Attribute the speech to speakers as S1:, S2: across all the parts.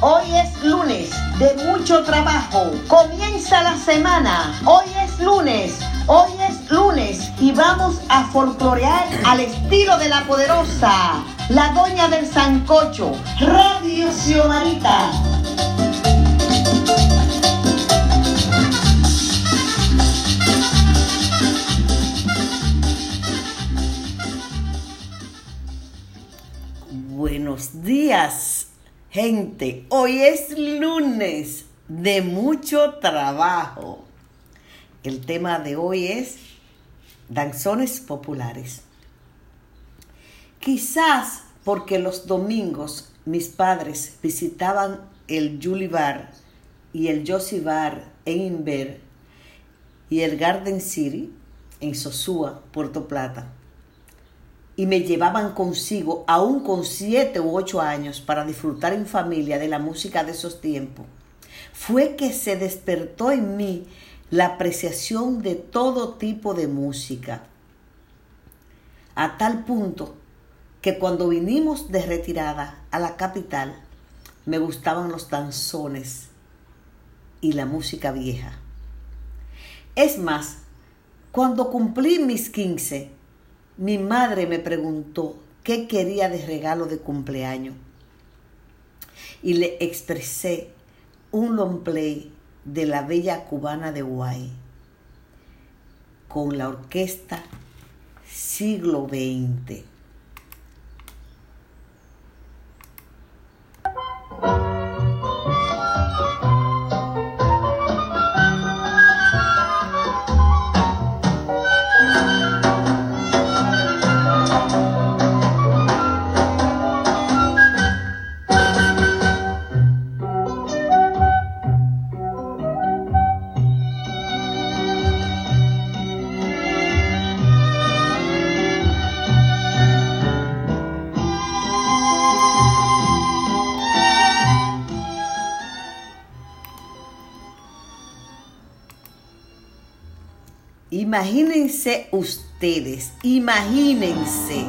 S1: Hoy es lunes de mucho trabajo. Comienza la semana. Hoy es lunes. Hoy es lunes y vamos a folclorear al estilo de la poderosa, la doña del sancocho, Radio Xiomarita. Gente. Hoy es lunes de mucho trabajo. El tema de hoy es danzones populares. Quizás porque los domingos mis padres visitaban el Julie Bar y el Josie Bar en Inver y el Garden City en Sosúa, Puerto Plata. Y me llevaban consigo, aún con siete u ocho años, para disfrutar en familia de la música de esos tiempos. Fue que se despertó en mí la apreciación de todo tipo de música. A tal punto que cuando vinimos de retirada a la capital, me gustaban los danzones y la música vieja. Es más, cuando cumplí mis 15, mi madre me preguntó qué quería de regalo de cumpleaños y le expresé un long play de la bella cubana de Guay con la orquesta siglo XX. Imagínense ustedes, imagínense.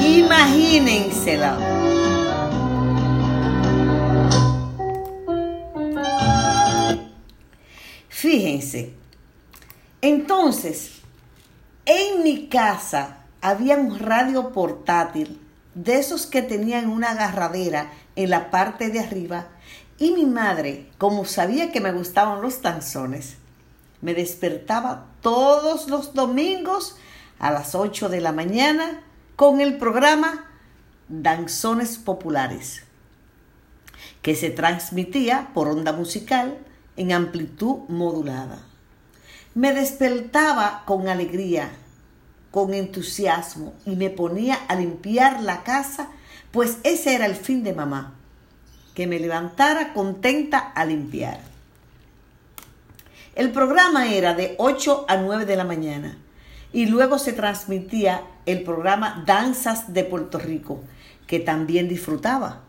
S1: Imagínensela. Fíjense. Entonces, en mi casa había un radio portátil de esos que tenían una agarradera en la parte de arriba y mi madre, como sabía que me gustaban los tanzones, me despertaba todos los domingos a las 8 de la mañana con el programa Danzones Populares, que se transmitía por onda musical en amplitud modulada. Me despertaba con alegría, con entusiasmo y me ponía a limpiar la casa, pues ese era el fin de mamá, que me levantara contenta a limpiar. El programa era de 8 a 9 de la mañana y luego se transmitía el programa Danzas de Puerto Rico, que también disfrutaba.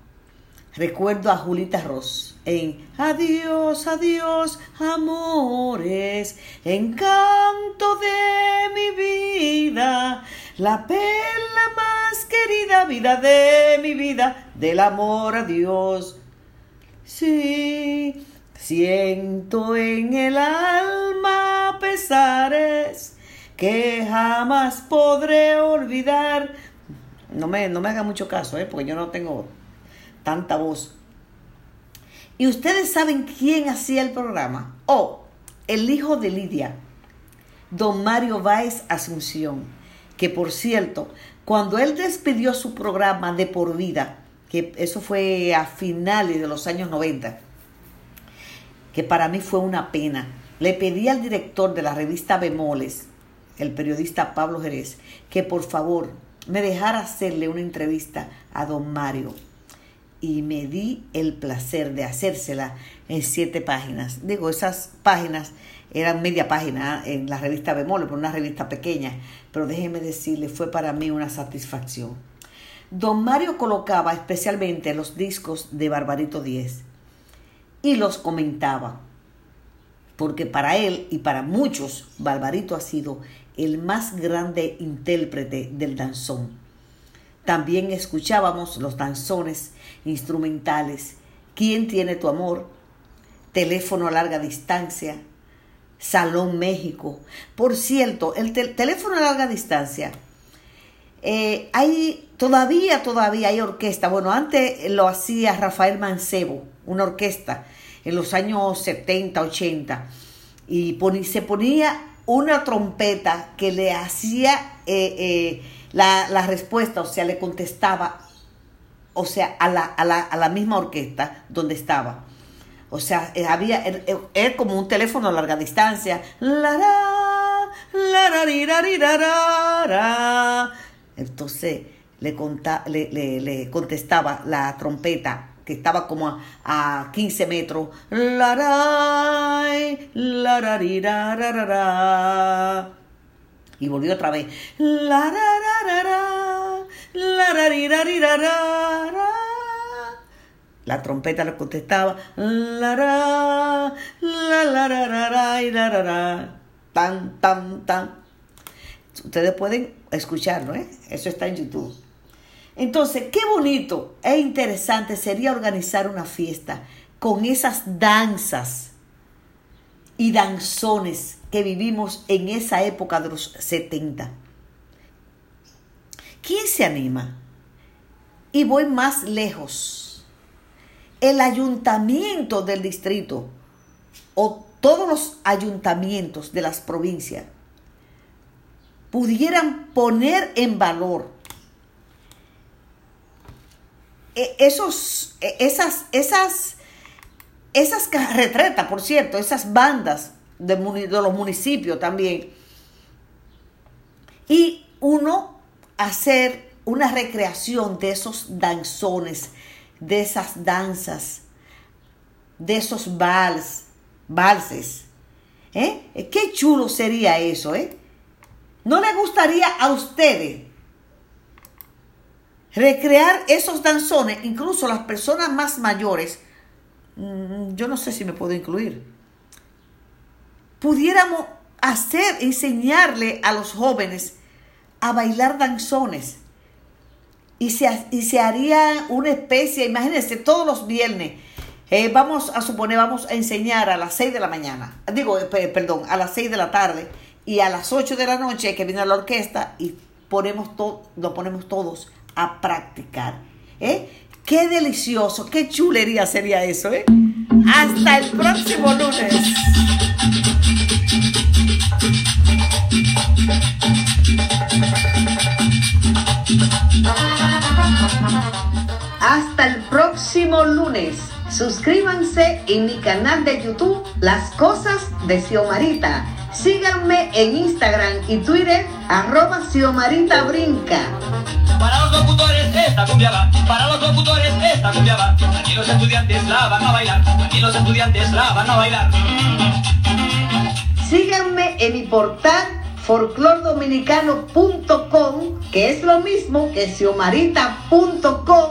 S1: Recuerdo a Julita Ross en Adiós, adiós, amores, encanto de mi vida, la perla más querida, vida de mi vida, del amor a Dios. Sí, Siento en el alma pesares que jamás podré olvidar. No me, no me haga mucho caso, ¿eh? porque yo no tengo tanta voz. ¿Y ustedes saben quién hacía el programa? Oh, el hijo de Lidia, don Mario Báez Asunción, que por cierto, cuando él despidió su programa de por vida, que eso fue a finales de los años 90, que para mí fue una pena. Le pedí al director de la revista Bemoles, el periodista Pablo Jerez, que por favor me dejara hacerle una entrevista a don Mario. Y me di el placer de hacérsela en siete páginas. Digo, esas páginas eran media página ¿eh? en la revista Bemoles, por una revista pequeña, pero déjeme decirle, fue para mí una satisfacción. Don Mario colocaba especialmente los discos de Barbarito 10 y los comentaba. Porque para él y para muchos, Barbarito ha sido el más grande intérprete del danzón. También escuchábamos los danzones instrumentales. ¿Quién tiene tu amor? Teléfono a larga distancia. Salón México. Por cierto, el teléfono a larga distancia. Eh, hay todavía, todavía hay orquesta. Bueno, antes lo hacía Rafael Mancebo, una orquesta en los años 70, 80. Y se ponía una trompeta que le hacía eh, eh, la, respuesta, o sea, le contestaba, o sea, a la, a la, a la misma orquesta donde estaba. O sea, eh, había, era, como un teléfono a larga distancia. Entonces le, le, le, contestaba la trompeta que estaba como a, 15 metros. Y volvió otra vez. La trompeta le contestaba. Tan, tan, tan. Ustedes pueden escucharlo, ¿eh? Eso está en YouTube. Entonces, qué bonito e interesante sería organizar una fiesta con esas danzas y danzones que vivimos en esa época de los 70. ¿Quién se anima? Y voy más lejos. El ayuntamiento del distrito o todos los ayuntamientos de las provincias pudieran poner en valor e, esos, e, esas, esas, esas retretas, por cierto, esas bandas de, de los municipios también. Y uno hacer una recreación de esos danzones, de esas danzas, de esos vals, valses. ¿Eh? Qué chulo sería eso, ¿eh? ¿No le gustaría a ustedes recrear esos danzones, incluso las personas más mayores, mm, yo no sé si me puedo incluir, pudiéramos hacer, enseñarle a los jóvenes a bailar danzones. Y se, y se haría una especie, imagínense, todos los viernes, eh, vamos a suponer, vamos a enseñar a las 6 de la mañana, digo, eh, perdón, a las 6 de la tarde y a las 8 de la noche que viene la orquesta y ponemos todo, lo ponemos todos a practicar. ¿eh? Qué delicioso, qué chulería sería eso. ¿eh? Hasta el próximo lunes. Hasta el próximo lunes. Suscríbanse en mi canal de YouTube Las Cosas de Xiomarita. Síganme en Instagram y Twitter arroba Xiomarita Brinca. Para los locutores esta cumbia va, para los locutores esta cumbia va. Aquí los estudiantes la van a bailar, aquí los estudiantes la van a bailar. Síganme en mi portal folclordominicano.com, que es lo mismo que xiomarita.com,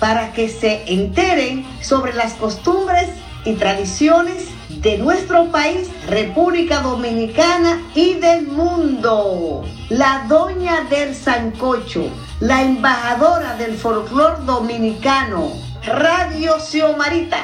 S1: para que se enteren sobre las costumbres y tradiciones de nuestro país, República Dominicana y del mundo. La doña del Sancocho la embajadora del folclor dominicano, Radio Xiomarita.